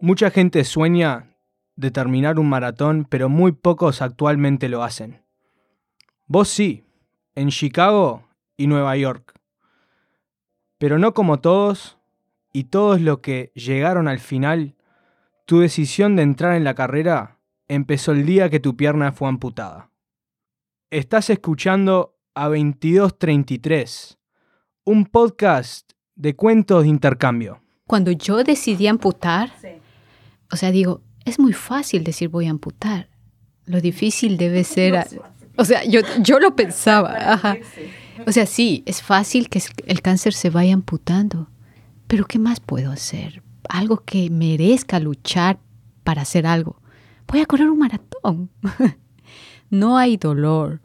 Mucha gente sueña de terminar un maratón, pero muy pocos actualmente lo hacen. Vos sí, en Chicago y Nueva York. Pero no como todos y todos los que llegaron al final, tu decisión de entrar en la carrera empezó el día que tu pierna fue amputada. Estás escuchando a 2233, un podcast de cuentos de intercambio. Cuando yo decidí amputar, o sea, digo, es muy fácil decir voy a amputar. Lo difícil debe ser... o sea, yo, yo lo pensaba. O sea, sí, es fácil que el cáncer se vaya amputando, pero ¿qué más puedo hacer? Algo que merezca luchar para hacer algo. Voy a correr un maratón. no hay dolor,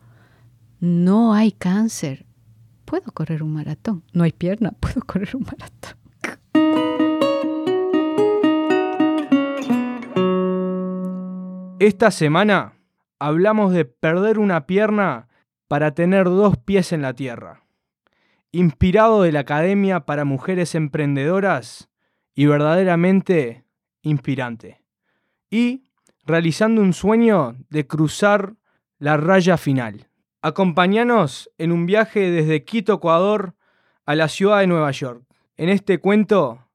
no hay cáncer. Puedo correr un maratón. No hay pierna, puedo correr un maratón. Esta semana hablamos de perder una pierna para tener dos pies en la tierra. Inspirado de la Academia para Mujeres Emprendedoras y verdaderamente inspirante. Y realizando un sueño de cruzar la raya final. Acompáñanos en un viaje desde Quito, Ecuador, a la ciudad de Nueva York. En este cuento,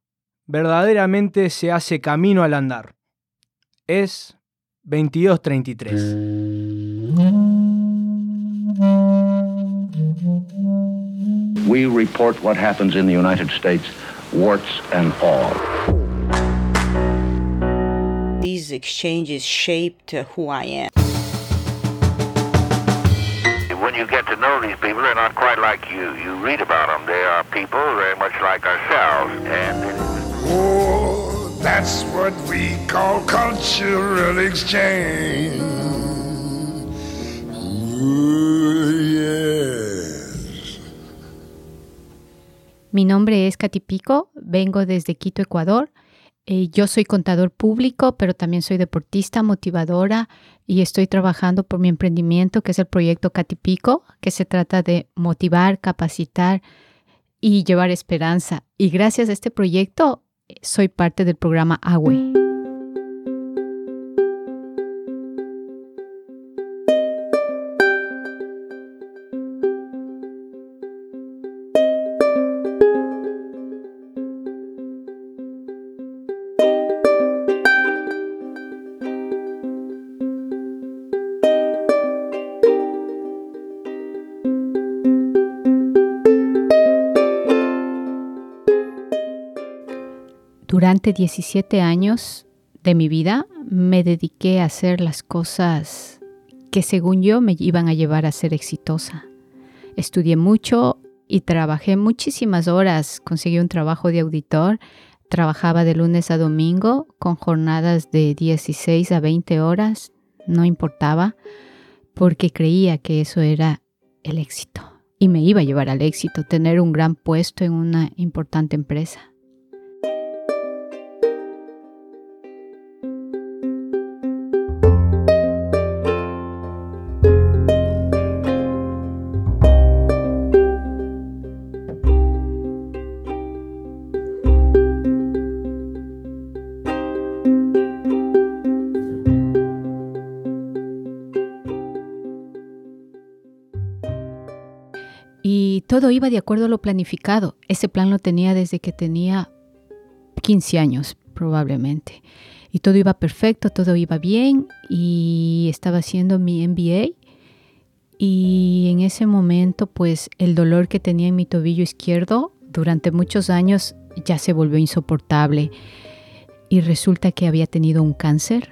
verdaderamente se hace camino al andar. Es 2233. We report what happens in the United States, warts and all. These exchanges shaped who I am. When you get to know these people, they're not quite like you, you read about them. They are people very much like ourselves. And That's what we call cultural exchange. Mi nombre es Katy Pico, vengo desde Quito, Ecuador. Eh, yo soy contador público, pero también soy deportista, motivadora y estoy trabajando por mi emprendimiento, que es el proyecto Katy Pico, que se trata de motivar, capacitar y llevar esperanza. Y gracias a este proyecto soy parte del programa AWE. Durante 17 años de mi vida me dediqué a hacer las cosas que según yo me iban a llevar a ser exitosa. Estudié mucho y trabajé muchísimas horas. Conseguí un trabajo de auditor. Trabajaba de lunes a domingo con jornadas de 16 a 20 horas. No importaba porque creía que eso era el éxito. Y me iba a llevar al éxito, tener un gran puesto en una importante empresa. Todo iba de acuerdo a lo planificado. Ese plan lo tenía desde que tenía 15 años, probablemente. Y todo iba perfecto, todo iba bien y estaba haciendo mi MBA. Y en ese momento, pues el dolor que tenía en mi tobillo izquierdo durante muchos años ya se volvió insoportable. Y resulta que había tenido un cáncer,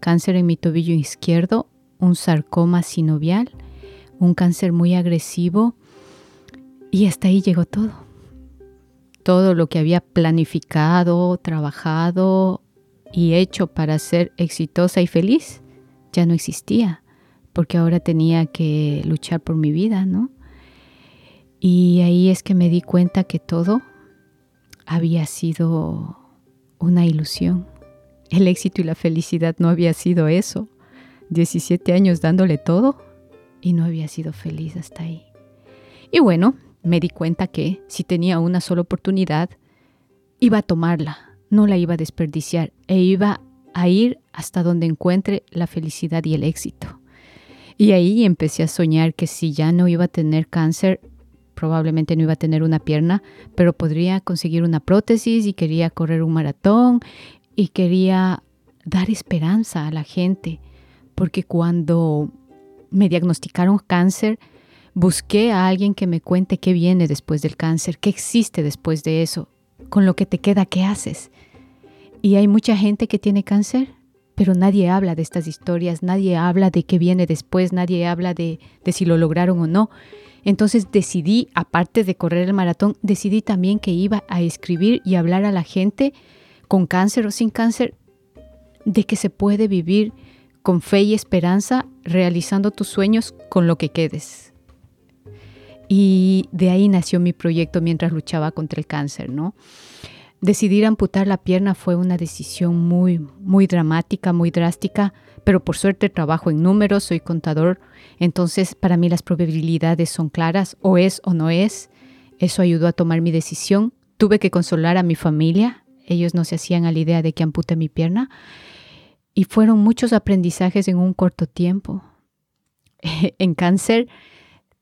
cáncer en mi tobillo izquierdo, un sarcoma sinovial, un cáncer muy agresivo y hasta ahí llegó todo. Todo lo que había planificado, trabajado y hecho para ser exitosa y feliz ya no existía, porque ahora tenía que luchar por mi vida, ¿no? Y ahí es que me di cuenta que todo había sido una ilusión. El éxito y la felicidad no había sido eso. 17 años dándole todo y no había sido feliz hasta ahí. Y bueno, me di cuenta que si tenía una sola oportunidad, iba a tomarla. no la iba a desperdiciar e iba a ir hasta donde encuentre la felicidad y el éxito. Y ahí empecé a soñar que si ya no iba a tener cáncer, probablemente no iba a tener una pierna, pero podría conseguir una prótesis y quería correr un maratón y quería dar esperanza a la gente, porque cuando me diagnosticaron cáncer, busqué a alguien que me cuente qué viene después del cáncer, qué existe después de eso, con lo que te queda, qué haces. Y hay mucha gente que tiene cáncer, pero nadie habla de estas historias, nadie habla de qué viene después, nadie habla de, de si lo lograron o no. Entonces decidí, aparte de correr el maratón, decidí también que iba a escribir y hablar a la gente con cáncer o sin cáncer de que se puede vivir con fe y esperanza realizando tus sueños con lo que quedes. Y de ahí nació mi proyecto mientras luchaba contra el cáncer, ¿no? Decidir amputar la pierna fue una decisión muy, muy dramática, muy drástica, pero por suerte trabajo en números, soy contador, entonces para mí las probabilidades son claras, o es o no es. Eso ayudó a tomar mi decisión. Tuve que consolar a mi familia, ellos no se hacían a la idea de que ampute mi pierna, y fueron muchos aprendizajes en un corto tiempo. en cáncer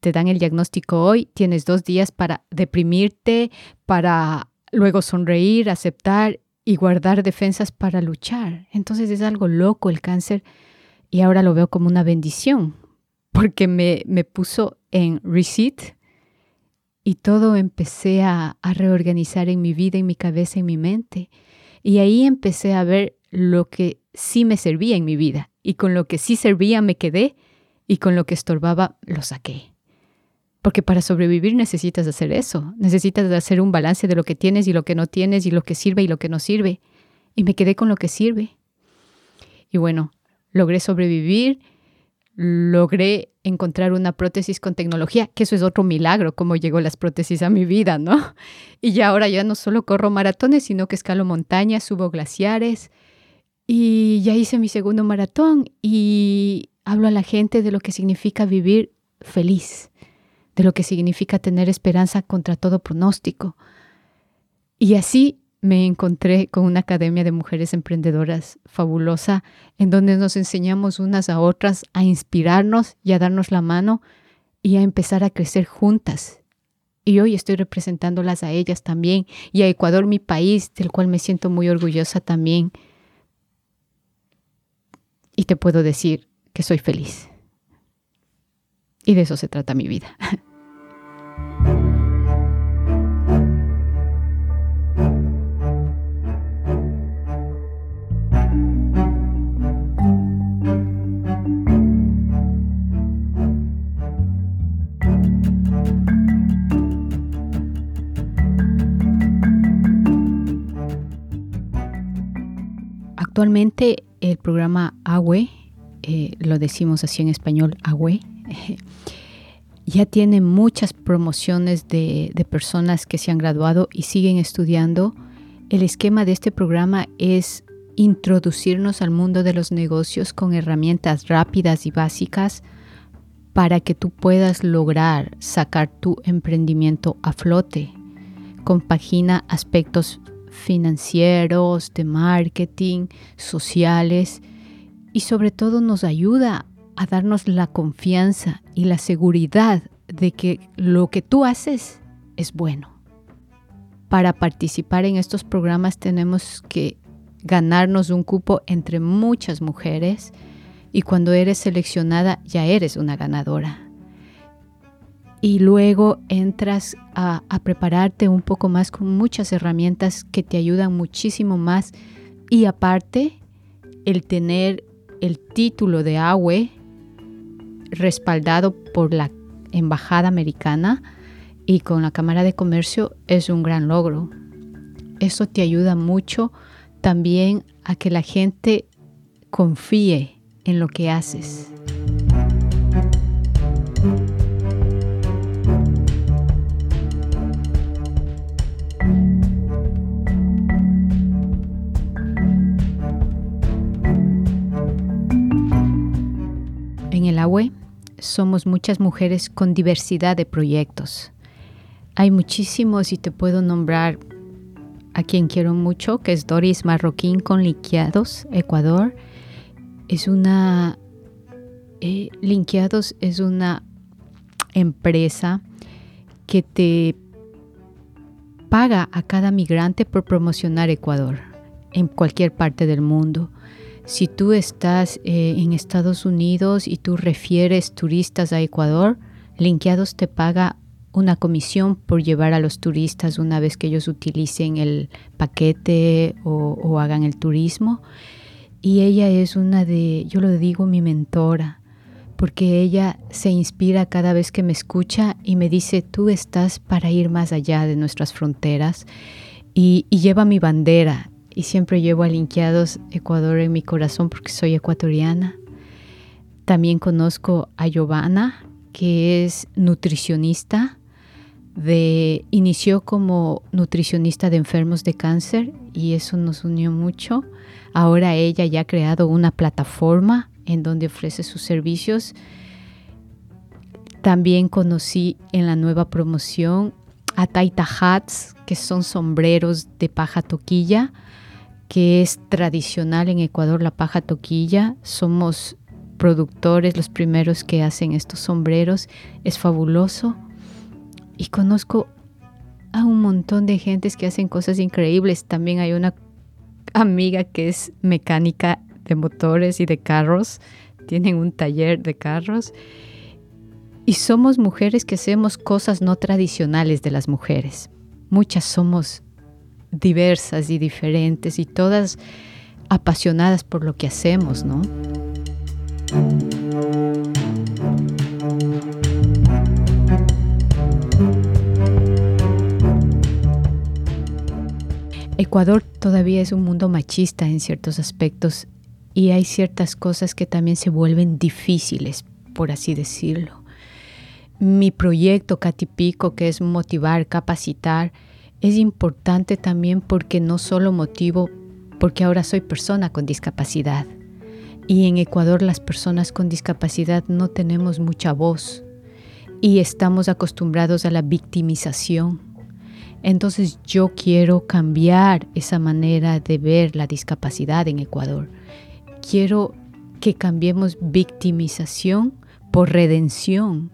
te dan el diagnóstico hoy, tienes dos días para deprimirte, para luego sonreír, aceptar y guardar defensas para luchar. Entonces es algo loco el cáncer y ahora lo veo como una bendición porque me, me puso en reset y todo empecé a, a reorganizar en mi vida, en mi cabeza, en mi mente. Y ahí empecé a ver lo que sí me servía en mi vida y con lo que sí servía me quedé y con lo que estorbaba lo saqué. Porque para sobrevivir necesitas hacer eso, necesitas hacer un balance de lo que tienes y lo que no tienes y lo que sirve y lo que no sirve. Y me quedé con lo que sirve. Y bueno, logré sobrevivir, logré encontrar una prótesis con tecnología, que eso es otro milagro, cómo llegó las prótesis a mi vida, ¿no? Y ya ahora ya no solo corro maratones, sino que escalo montañas, subo glaciares, y ya hice mi segundo maratón y hablo a la gente de lo que significa vivir feliz, de lo que significa tener esperanza contra todo pronóstico. Y así me encontré con una academia de mujeres emprendedoras fabulosa, en donde nos enseñamos unas a otras a inspirarnos y a darnos la mano y a empezar a crecer juntas. Y hoy estoy representándolas a ellas también y a Ecuador, mi país, del cual me siento muy orgullosa también y te puedo decir que soy feliz. Y de eso se trata mi vida. Actualmente el programa AWE, eh, lo decimos así en español, AWE, ya tiene muchas promociones de, de personas que se han graduado y siguen estudiando. El esquema de este programa es introducirnos al mundo de los negocios con herramientas rápidas y básicas para que tú puedas lograr sacar tu emprendimiento a flote. Compagina aspectos financieros, de marketing, sociales y sobre todo nos ayuda a darnos la confianza y la seguridad de que lo que tú haces es bueno. Para participar en estos programas tenemos que ganarnos un cupo entre muchas mujeres y cuando eres seleccionada ya eres una ganadora y luego entras a, prepararte un poco más con muchas herramientas que te ayudan muchísimo más y aparte el tener el título de AWE respaldado por la Embajada Americana y con la Cámara de Comercio es un gran logro. Eso te ayuda mucho también a que la gente confíe en lo que haces. Somos muchas mujeres con diversidad de proyectos. Hay muchísimos y te puedo nombrar a quien quiero mucho, que es Doris Marroquín con Linkeados, Ecuador. Es una... Eh, es una empresa que te paga a cada migrante por promocionar Ecuador en cualquier parte del mundo. Si tú estás eh, en Estados Unidos y tú refieres turistas a Ecuador, Linkeados te paga una comisión por llevar a los turistas una vez que ellos utilicen el paquete o, hagan el turismo. Y ella es una de, yo lo digo, mi mentora, porque ella se inspira cada vez que me escucha y me dice, tú estás para ir más allá de nuestras fronteras. Y lleva mi bandera y siempre llevo a Linkeados Ecuador en mi corazón porque soy ecuatoriana. También conozco a Giovanna, que es nutricionista. De, inició como nutricionista de enfermos de cáncer y eso nos unió mucho. Ahora ella ya ha creado una plataforma en donde ofrece sus servicios. También conocí en la nueva promoción a Taita Hats, que son sombreros de paja toquilla que es tradicional en Ecuador, la paja toquilla. Somos productores, los primeros que hacen estos sombreros. Es fabuloso. Y conozco a un montón de gentes que hacen cosas increíbles. También hay una amiga que es mecánica de motores y de carros. Tienen un taller de carros. Y somos mujeres que hacemos cosas no tradicionales de las mujeres. Muchas somos diversas y diferentes y todas apasionadas por lo que hacemos, ¿no? Ecuador todavía es un mundo machista en ciertos aspectos y hay ciertas cosas que también se vuelven difíciles, por así decirlo. Mi proyecto Catipico, que es motivar, capacitar, es importante también porque no solo motivo, porque ahora soy persona con discapacidad. Y en Ecuador las personas con discapacidad no tenemos mucha voz y estamos acostumbrados a la victimización. Entonces yo quiero cambiar esa manera de ver la discapacidad en Ecuador. Quiero que cambiemos victimización por redención.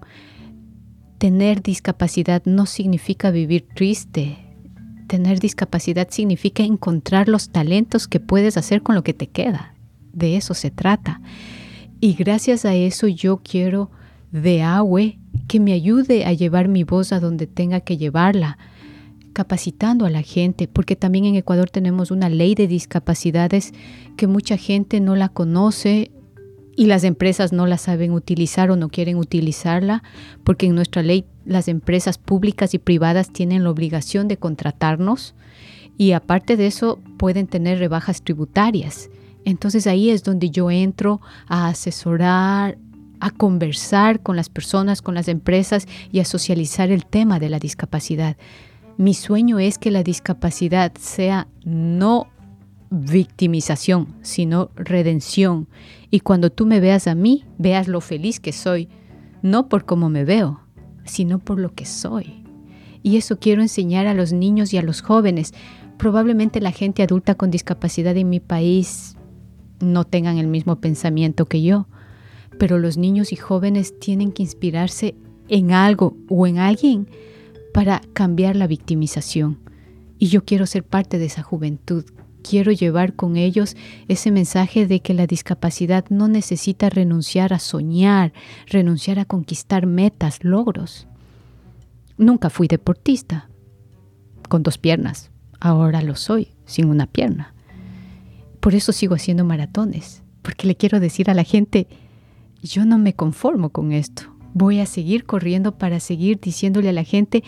Tener discapacidad no significa vivir triste, tener discapacidad significa encontrar los talentos que puedes hacer con lo que te queda. De eso se trata. Y gracias a eso yo quiero de agua que me ayude a llevar mi voz a donde tenga que llevarla, capacitando a la gente, porque también en Ecuador tenemos una ley de discapacidades que mucha gente no la conoce y las empresas no la saben utilizar o no quieren utilizarla, porque en nuestra ley las empresas públicas y privadas tienen la obligación de contratarnos y aparte de eso pueden tener rebajas tributarias. Entonces ahí es donde yo entro a asesorar, a conversar con las personas, con las empresas y a socializar el tema de la discapacidad. Mi sueño es que la discapacidad sea no victimización, sino redención. Y cuando tú me veas a mí, veas lo feliz que soy, no por cómo me veo, sino por lo que soy. Y eso quiero enseñar a los niños y a los jóvenes. Probablemente la gente adulta con discapacidad en mi país no tengan el mismo pensamiento que yo, pero los niños y jóvenes tienen que inspirarse en algo o en alguien para cambiar la victimización. Y yo quiero ser parte de esa juventud quiero llevar con ellos ese mensaje de que la discapacidad no necesita renunciar a soñar, renunciar a conquistar metas, logros. Nunca fui deportista, con dos piernas. Ahora lo soy, sin una pierna. Por eso sigo haciendo maratones, porque le quiero decir a la gente, yo no me conformo con esto. Voy a seguir corriendo para seguir diciéndole a la gente,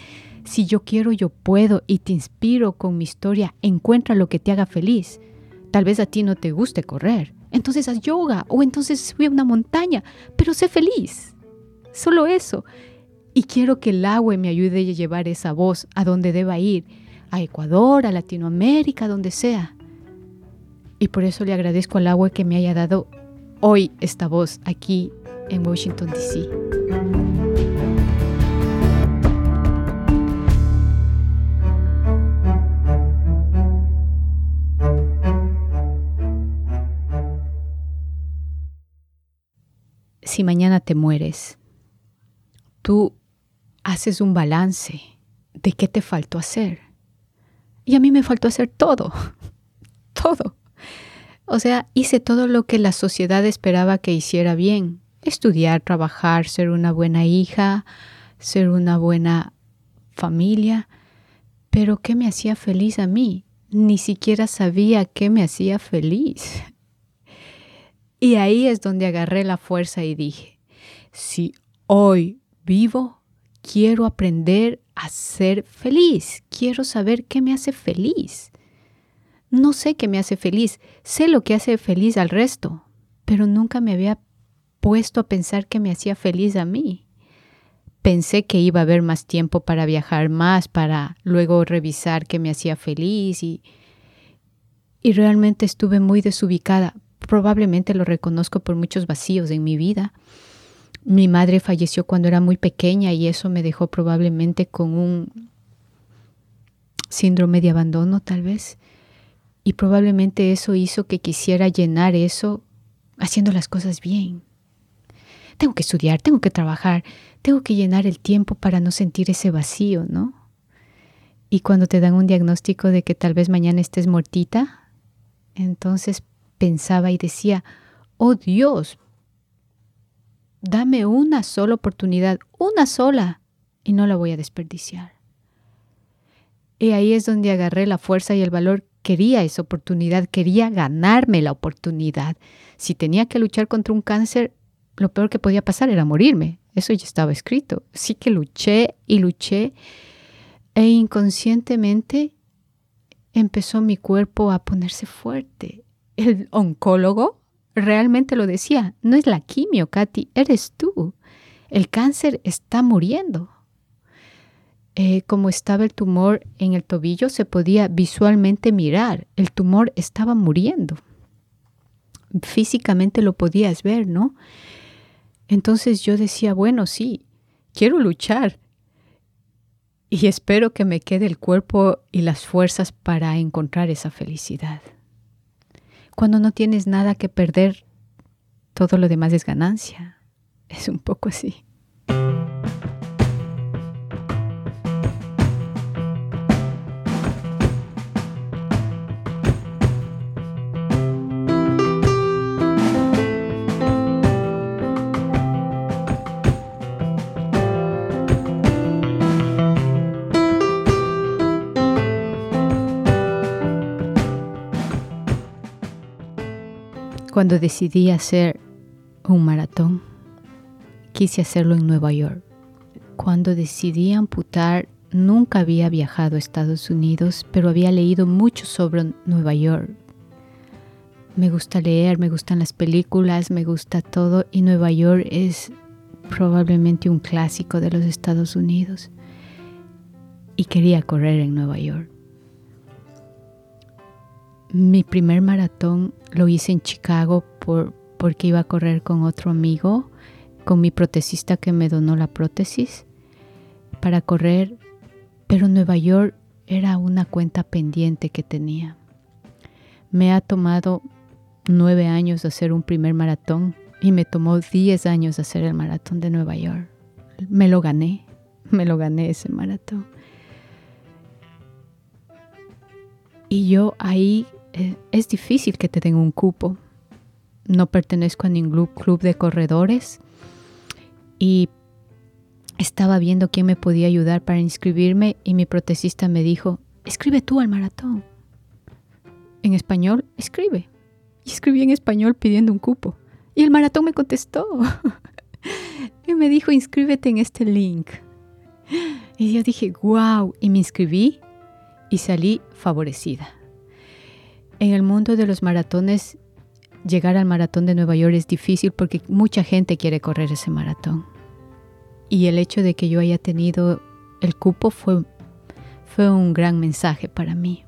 si yo quiero, yo puedo y te inspiro con mi historia. Encuentra lo que te haga feliz. Tal vez a ti no te guste correr. Entonces haz yoga o entonces sube a una montaña, pero sé feliz. Solo eso. Y quiero que el agua me ayude a llevar esa voz a donde deba ir, a Ecuador, a Latinoamérica, donde sea. Y por eso le agradezco al agua que me haya dado hoy esta voz aquí en Washington, D.C. si mañana te mueres, tú haces un balance de qué te faltó hacer. Y a mí me faltó hacer todo, todo. O sea, hice todo lo que la sociedad esperaba que hiciera bien. Estudiar, trabajar, ser una buena hija, ser una buena familia. Pero ¿qué me hacía feliz a mí? Ni siquiera sabía qué me hacía feliz. Y ahí es donde agarré la fuerza y dije, si hoy vivo, quiero aprender a ser feliz, quiero saber qué me hace feliz. No sé qué me hace feliz, sé lo que hace feliz al resto, pero nunca me había puesto a pensar qué me hacía feliz a mí. Pensé que iba a haber más tiempo para viajar más, para luego revisar qué me hacía feliz y, y realmente estuve muy desubicada, probablemente lo reconozco por muchos vacíos en mi vida. Mi madre falleció cuando era muy pequeña y eso me dejó probablemente con un síndrome de abandono tal vez. Y probablemente eso hizo que quisiera llenar eso haciendo las cosas bien. Tengo que estudiar, tengo que trabajar, tengo que llenar el tiempo para no sentir ese vacío, ¿no? Y cuando te dan un diagnóstico de que tal vez mañana estés muertita, entonces pensaba y decía, oh Dios, dame una sola oportunidad, una sola, y no la voy a desperdiciar. Y ahí es donde agarré la fuerza y el valor. Quería esa oportunidad, quería ganarme la oportunidad. Si tenía que luchar contra un cáncer, lo peor que podía pasar era morirme. Eso ya estaba escrito. Sí que luché y luché e inconscientemente empezó mi cuerpo a ponerse fuerte el oncólogo realmente lo decía, no es la quimio, Katy, eres tú. El cáncer está muriendo. Eh, como estaba el tumor en el tobillo, se podía visualmente mirar. El tumor estaba muriendo. Físicamente lo podías ver, ¿no? Entonces yo decía, bueno, sí, quiero luchar. Y espero que me quede el cuerpo y las fuerzas para encontrar esa felicidad. Cuando no tienes nada que perder, todo lo demás es ganancia. Es un poco así. Cuando decidí hacer un maratón, quise hacerlo en Nueva York. Cuando decidí amputar, nunca había viajado a Estados Unidos, pero había leído mucho sobre Nueva York. Me gusta leer, me gustan las películas, me gusta todo y Nueva York es probablemente un clásico de los Estados Unidos. Y quería correr en Nueva York. Mi primer maratón lo hice en Chicago por, porque iba a correr con otro amigo, con mi protesista que me donó la prótesis para correr, pero Nueva York era una cuenta pendiente que tenía. Me ha tomado nueve años hacer un primer maratón y me tomó diez años hacer el maratón de Nueva York. Me lo gané, me lo gané ese maratón. Y yo ahí eh, es difícil que te den un cupo. No pertenezco a ningún club de corredores y estaba viendo quién me podía ayudar para inscribirme y mi protesista me dijo, escribe tú al maratón. En español, escribe. Y escribí en español pidiendo un cupo. Y el maratón me contestó. y me dijo, inscríbete en este link. Y yo dije, wow. Y me inscribí y salí favorecida. En el mundo de los maratones, llegar al maratón de Nueva York es difícil porque mucha gente quiere correr ese maratón. Y el hecho de que yo haya tenido el cupo fue, fue un gran mensaje para mí.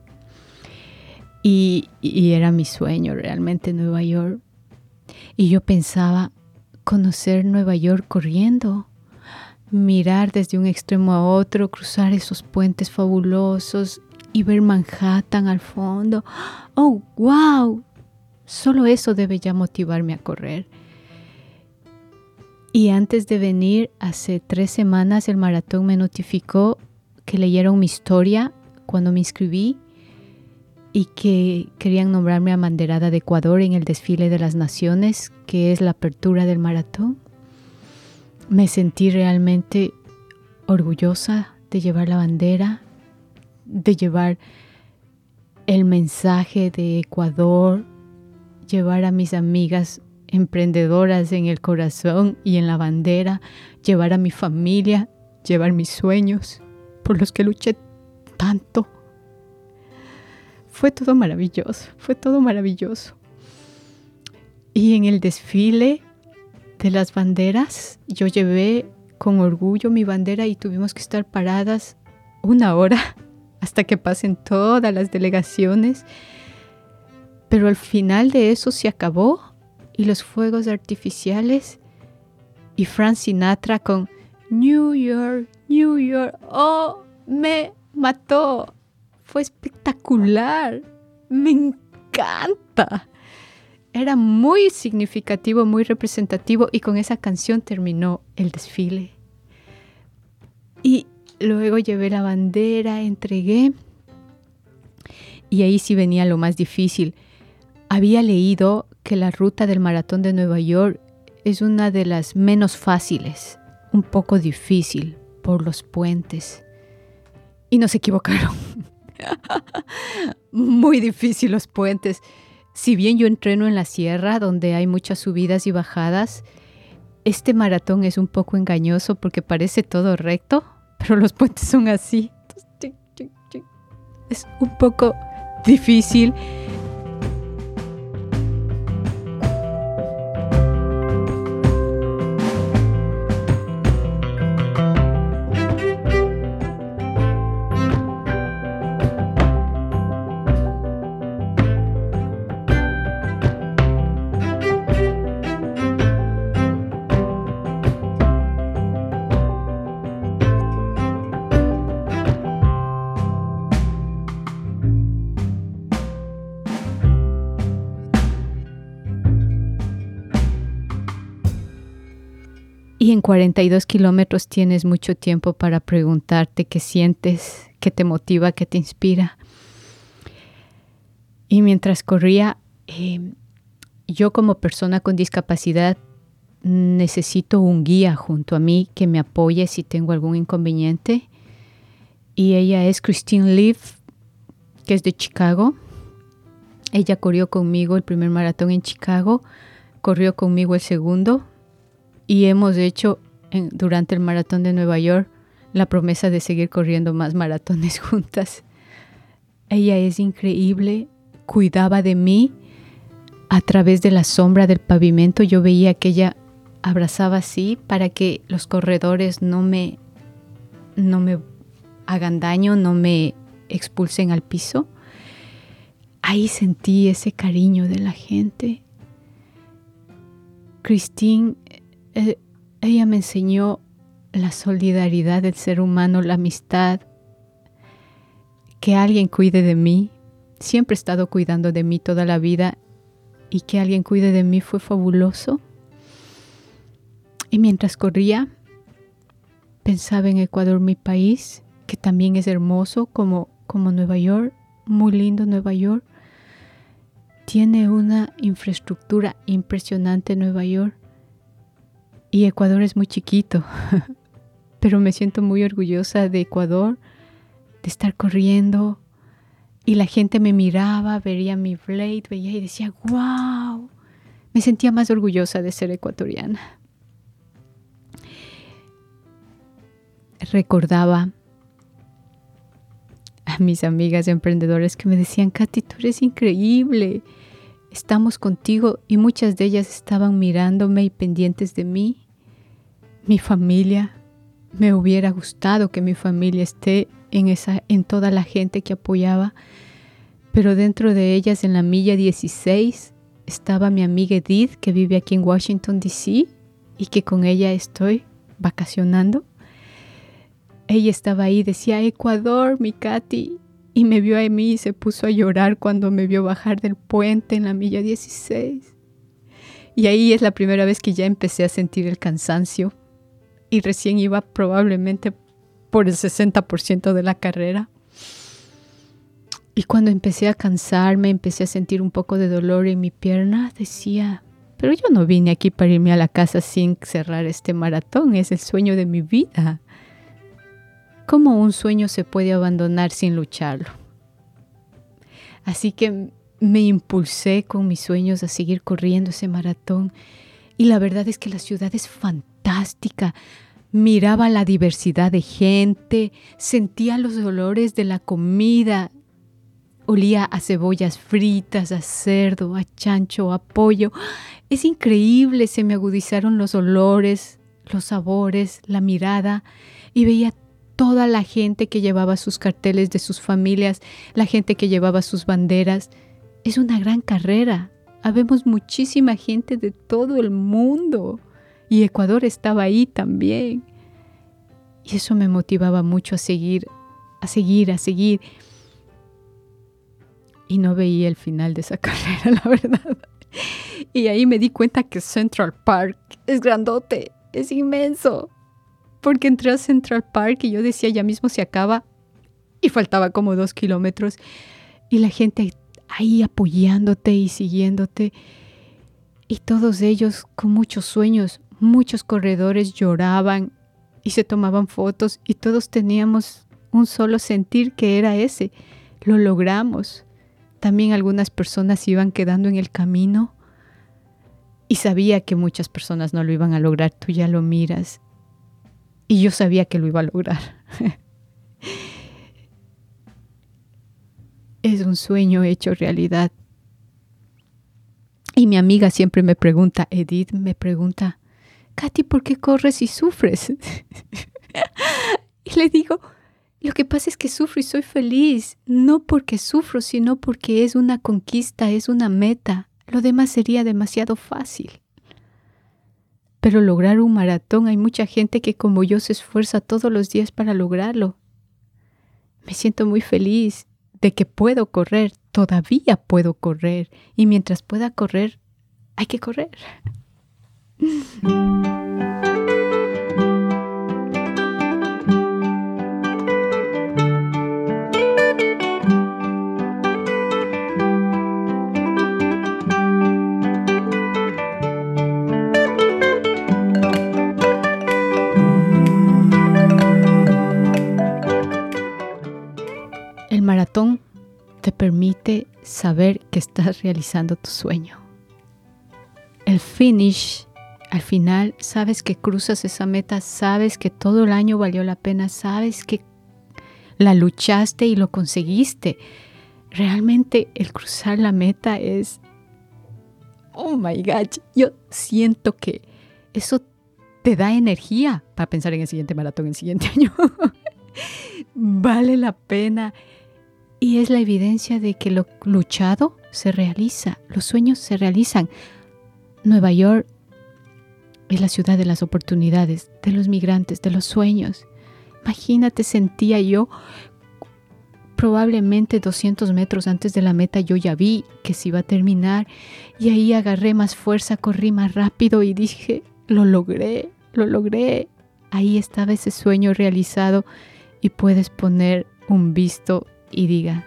Y, y era mi sueño realmente Nueva York. Y yo pensaba conocer Nueva York corriendo, mirar desde un extremo a otro, cruzar esos puentes fabulosos, y ver Manhattan al fondo. ¡Oh, wow! Solo eso debe ya motivarme a correr. Y antes de venir, hace tres semanas, el maratón me notificó que leyeron mi historia cuando me inscribí y que querían nombrarme abanderada de Ecuador en el desfile de las naciones, que es la apertura del maratón. Me sentí realmente orgullosa de llevar la bandera, de llevar el mensaje de Ecuador, llevar a mis amigas emprendedoras en el corazón y en la bandera, llevar a mi familia, llevar mis sueños por los que luché tanto fue todo maravilloso, fue todo maravilloso. Y en el desfile de las banderas, yo llevé con orgullo mi bandera y tuvimos que estar paradas una hora hasta que pasen todas las delegaciones. Pero al final de eso se acabó y los fuegos artificiales y Frank Sinatra con New York, New York, oh, me mató fue espectacular. Me encanta. Era muy significativo, muy representativo y con esa canción terminó el desfile. Y luego llevé la bandera, entregué y ahí sí venía lo más difícil. Había leído que la ruta del maratón de Nueva York es una de las menos fáciles, un poco difícil por los puentes. Y no se equivocaron. Muy difícil los puentes. Si bien yo entreno en la sierra, donde hay muchas subidas y bajadas, este maratón es un poco engañoso porque parece todo recto, pero los puentes son así. Es un poco difícil Y en 42 kilómetros tienes mucho tiempo para preguntarte qué sientes, qué te motiva, qué te inspira. Y mientras corría, eh, yo como persona con discapacidad necesito un guía junto a mí que me apoye si tengo algún inconveniente. Y ella es Christine Leaf, que es de Chicago. Ella corrió conmigo el primer maratón en Chicago, corrió conmigo el segundo y hemos hecho durante el maratón de Nueva York la promesa de seguir corriendo más maratones juntas. Ella es increíble, cuidaba de mí a través de la sombra del pavimento. Yo veía que ella abrazaba así para que los corredores no me, no me hagan daño, no me expulsen al piso. Ahí sentí ese cariño de la gente. Christine ella me enseñó la solidaridad del ser humano, la amistad, que alguien cuide de mí. Siempre he estado cuidando de mí toda la vida y que alguien cuide de mí fue fabuloso. Y mientras corría, pensaba en Ecuador, mi país, que también es hermoso como, como Nueva York, muy lindo Nueva York. Tiene una infraestructura impresionante Nueva York. Y Ecuador es muy chiquito, pero me siento muy orgullosa de Ecuador, de estar corriendo. Y la gente me miraba, veía mi blade, veía y decía, wow. Me sentía más orgullosa de ser ecuatoriana. Recordaba a mis amigas emprendedoras que me decían, Katy, tú eres increíble estamos contigo y muchas de ellas estaban mirándome y pendientes de mí. Mi familia, me hubiera gustado que mi familia esté en, esa, en toda la gente que apoyaba, pero dentro de ellas en la milla 16 estaba mi amiga Edith que vive aquí en Washington, D.C. y que con ella estoy vacacionando. Ella estaba ahí, decía Ecuador, mi Katy, y me vio a mí y se puso a llorar cuando me vio bajar del puente en la milla 16. Y ahí es la primera vez que ya empecé a sentir el cansancio y recién iba probablemente por el 60% de la carrera. Y cuando empecé a cansarme, empecé a sentir un poco de dolor en mi pierna, decía, pero yo no vine aquí para irme a la casa sin cerrar este maratón, es el sueño de mi vida. ¿Cómo un sueño se puede abandonar sin lucharlo? Así que me impulsé con mis sueños a seguir corriendo ese maratón y la verdad es que la ciudad es fantástica. Miraba la diversidad de gente, sentía los olores de la comida, olía a cebollas fritas, a cerdo, a chancho, a pollo. Es increíble, se me agudizaron los olores, los sabores, la mirada y veía toda la gente que llevaba sus carteles de sus familias, la gente que llevaba sus banderas. Es una gran carrera. Habemos muchísima gente de todo el mundo. Y Ecuador estaba ahí también. Y eso me motivaba mucho a seguir, a seguir, a seguir. Y no veía el final de esa carrera, la verdad. Y ahí me di cuenta que Central Park es grandote, es inmenso porque entré a Central Park y yo decía, ya mismo se acaba, y faltaba como dos kilómetros, y la gente ahí apoyándote y siguiéndote, y todos ellos con muchos sueños, muchos corredores lloraban y se tomaban fotos, y todos teníamos un solo sentir que era ese, lo logramos. También algunas personas iban quedando en el camino. Y sabía que muchas personas no lo iban a lograr, tú ya lo miras y yo sabía que lo iba a lograr. es un sueño hecho realidad. Y mi amiga siempre me pregunta, Edith me pregunta, Katy, ¿por qué corres y sufres? y le digo, lo que pasa es que sufro y soy feliz, no porque sufro, sino porque es una conquista, es una meta. Lo demás sería demasiado fácil. Pero lograr un maratón hay mucha gente que como yo se esfuerza todos los días para lograrlo. Me siento muy feliz de que puedo correr, todavía puedo correr, y mientras pueda correr, hay que correr. maratón te permite saber que estás realizando tu sueño. El finish, al final, sabes que cruzas esa meta, sabes que todo el año valió la pena, sabes que la luchaste y lo conseguiste. Realmente el cruzar la meta es, oh my God, yo siento que eso te da energía para pensar en el siguiente maratón, el siguiente año. vale la pena y es la evidencia de que lo luchado se realiza, los sueños se realizan. Nueva York es la ciudad de las oportunidades, de los migrantes, de los sueños. Imagínate, sentía yo, probablemente 200 metros antes de la meta yo ya vi que se iba a terminar y ahí agarré más fuerza, corrí más rápido y dije, lo logré, lo logré. Ahí estaba ese sueño realizado y puedes poner un visto y diga,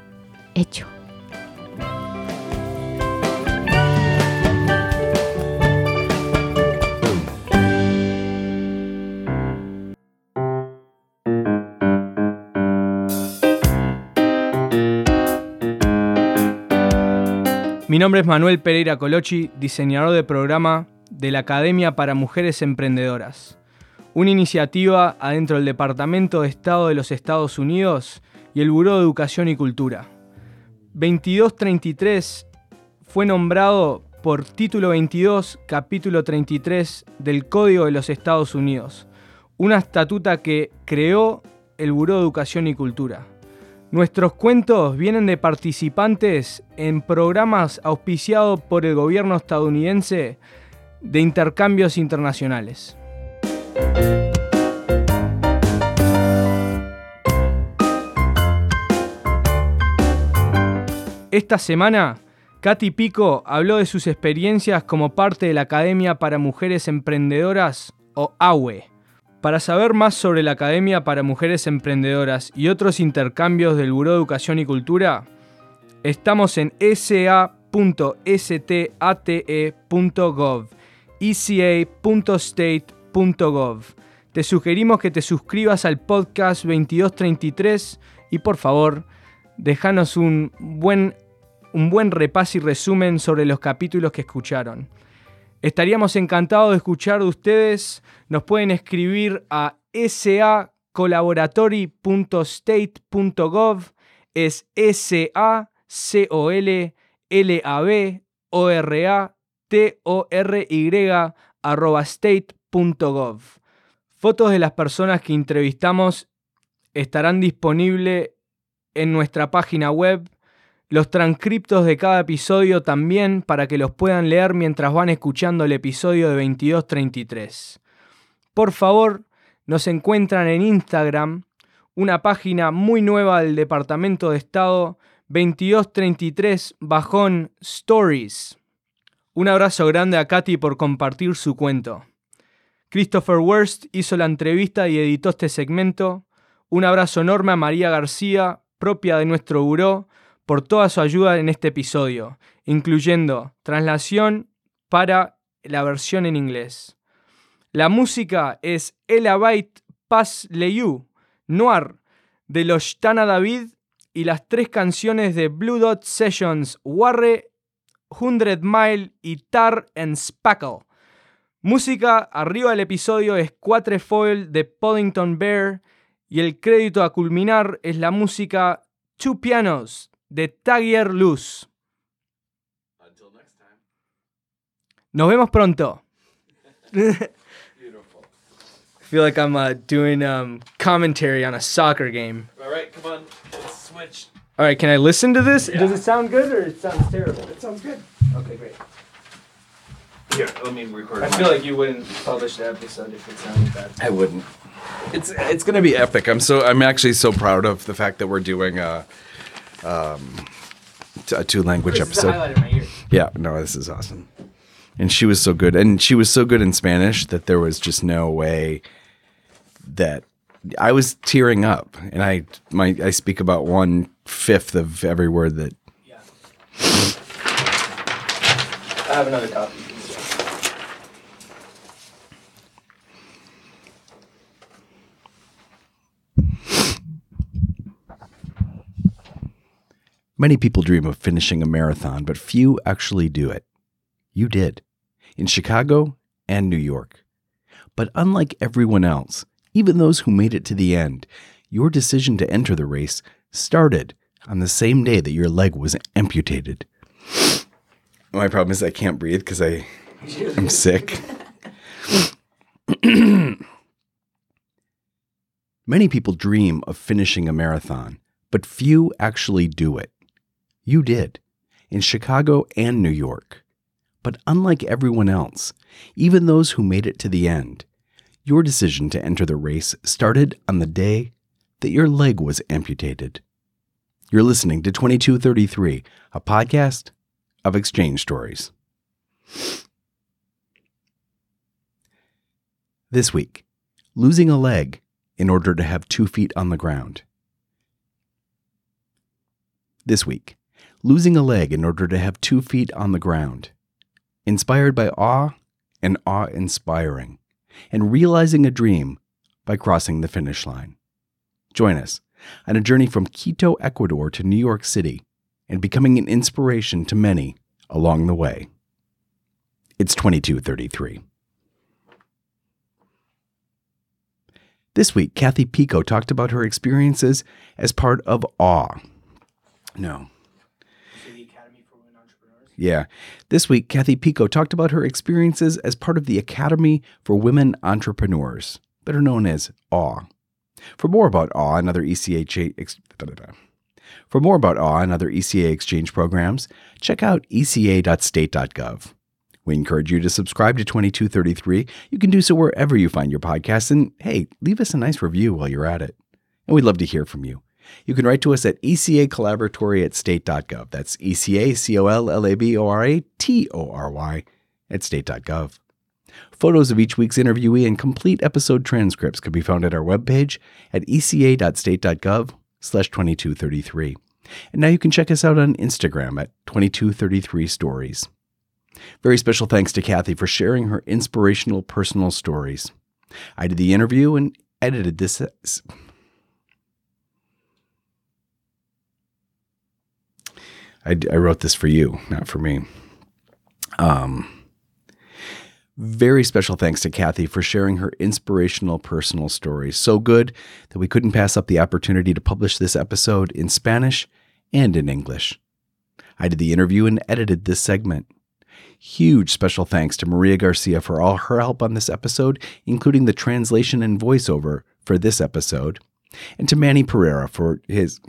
hecho. Mi nombre es Manuel Pereira Colochi, diseñador de programa de la Academia para Mujeres Emprendedoras, una iniciativa adentro del Departamento de Estado de los Estados Unidos y el Buró de Educación y Cultura. 2233 fue nombrado por título 22, capítulo 33 del Código de los Estados Unidos, una estatuta que creó el Buró de Educación y Cultura. Nuestros cuentos vienen de participantes en programas auspiciados por el gobierno estadounidense de intercambios internacionales. Esta semana Katy Pico habló de sus experiencias como parte de la Academia para Mujeres Emprendedoras o AWE. Para saber más sobre la Academia para Mujeres Emprendedoras y otros intercambios del Buró de Educación y Cultura, estamos en sa.state.gov, eca.state.gov. Te sugerimos que te suscribas al podcast 2233 y por favor, déjanos un buen, un buen repaso y resumen sobre los capítulos que escucharon. Estaríamos encantados de escuchar de ustedes. Nos pueden escribir a sacolaboratory.state.gov. Es s a c o l l a b o r a t o r y state.gov. Fotos de las personas que entrevistamos estarán disponibles en nuestra página web los transcriptos de cada episodio también para que los puedan leer mientras van escuchando el episodio de 2233. Por favor, nos encuentran en Instagram, una página muy nueva del Departamento de Estado, 2233 bajón Stories. Un abrazo grande a Katy por compartir su cuento. Christopher Wurst hizo la entrevista y editó este segmento. Un abrazo enorme a María García, propia de nuestro buró, por toda su ayuda en este episodio, incluyendo traslación para la versión en inglés. La música es El Abait Pas Leyu, Noir, de los Tana David y las tres canciones de Blue Dot Sessions, Warre, Hundred Mile y Tar and Spackle. Música arriba del episodio es Quatrefoil de Poddington Bear y el crédito a culminar es la música Two Pianos de Tagier Luz. Until next time. Nos vemos pronto. I feel like I'm uh, doing um, commentary on a soccer game. All right, come on, let's switch. All right, can I listen to this? Does it sound good or it sounds terrible? That sounds good. Okay, great. Here, let me record. I feel like you wouldn't publish the episode if it sounded bad. I wouldn't. It's it's gonna be epic. I'm so I'm actually so proud of the fact that we're doing a um t- a two language This is the episode. highlight of my year. Yeah, no, this is awesome. And she was so good, and she was so good in Spanish that there was just no way that I was tearing up. And I my I speak about one fifth of every word that Yeah. I have another copy. Many people dream of finishing a marathon, but few actually do it. You did, in Chicago and New York. But unlike everyone else, even those who made it to the end, your decision to enter the race started on the same day that your leg was amputated. My problem is I can't breathe because I am sick. Many people dream of finishing a marathon, but few actually do it. You did, in Chicago and New York. But unlike everyone else, even those who made it to the end, your decision to enter the race started on the day that your leg was amputated. You're listening to 2233, a podcast of exchange stories. This week, losing a leg in order to have two feet on the ground. This week, losing a leg in order to have two feet on the ground. Inspired by awe and awe inspiring, and realizing a dream by crossing the finish line. Join us on a journey from Quito, Ecuador to New York City and becoming an inspiration to many along the way. It's 2233. This week, Kathy Pico talked about her experiences as part of AWE. No. Yeah. This week, Kathy Pico talked about her experiences as part of the Academy for Women Entrepreneurs, better known as AWE. For more about AWE and other ECA ex-. For more about AWE and other ECA exchange programs, check out eca.state.gov. We encourage you to subscribe to 2233. You can do so wherever you find your podcasts. And hey, leave us a nice review while you're at it. And we'd love to hear from you. You can write to us at ECA Collaboratory at state.gov. That's ECA C O L L A B O R A T O R Y at state.gov. Photos of each week's interviewee and complete episode transcripts can be found at our webpage at eca.state.gov slash 2233. And now you can check us out on Instagram at 2233 Stories. Very special thanks to Kathy for sharing her inspirational personal stories. I did the interview and edited this. I, I wrote this for you, not for me. Um, very special thanks to Kathy for sharing her inspirational personal story. So good that we couldn't pass up the opportunity to publish this episode in Spanish and in English. I did the interview and edited this segment. Huge special thanks to Maria Garcia for all her help on this episode, including the translation and voiceover for this episode, and to Manny Pereira for his.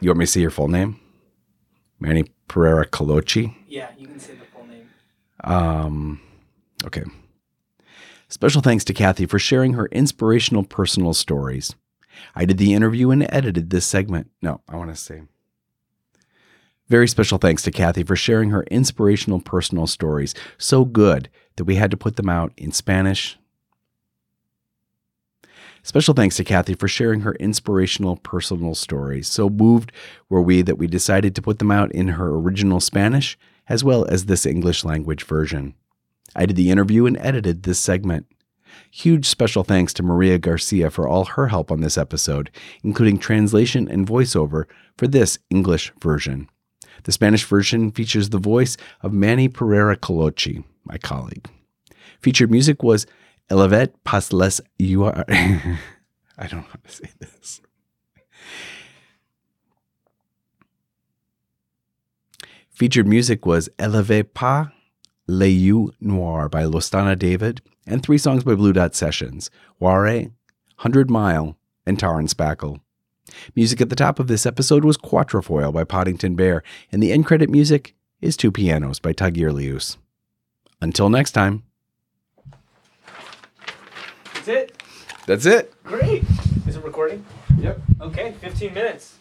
You want me to say your full name? Manny Pereira Colochi? Yeah, you can say the full name. Um, okay. Special thanks to Kathy for sharing her inspirational personal stories. I did the interview and edited this segment. No, I want to say. Very special thanks to Kathy for sharing her inspirational personal stories. So good that we had to put them out in Spanish. Special thanks to Kathy for sharing her inspirational personal stories. So moved were we that we decided to put them out in her original Spanish as well as this English language version. I did the interview and edited this segment. Huge special thanks to Maria Garcia for all her help on this episode, including translation and voiceover for this English version. The Spanish version features the voice of Manny Pereira Colochi, my colleague. Featured music was Elevet Pasles You Are. I don't know how to say this. Featured music was Eleve Pas Le You Noir by Lostana David, and three songs by Blue Dot Sessions Ware, Hundred Mile, and Taran Spackle. Music at the top of this episode was Quatrefoil by Poddington Bear, and the end credit music is Two Pianos by Tug Earlius. Until next time, that's it? That's it. Great. Is it recording? Yep. Okay, 15 minutes.